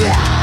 Yeah.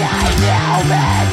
I know man.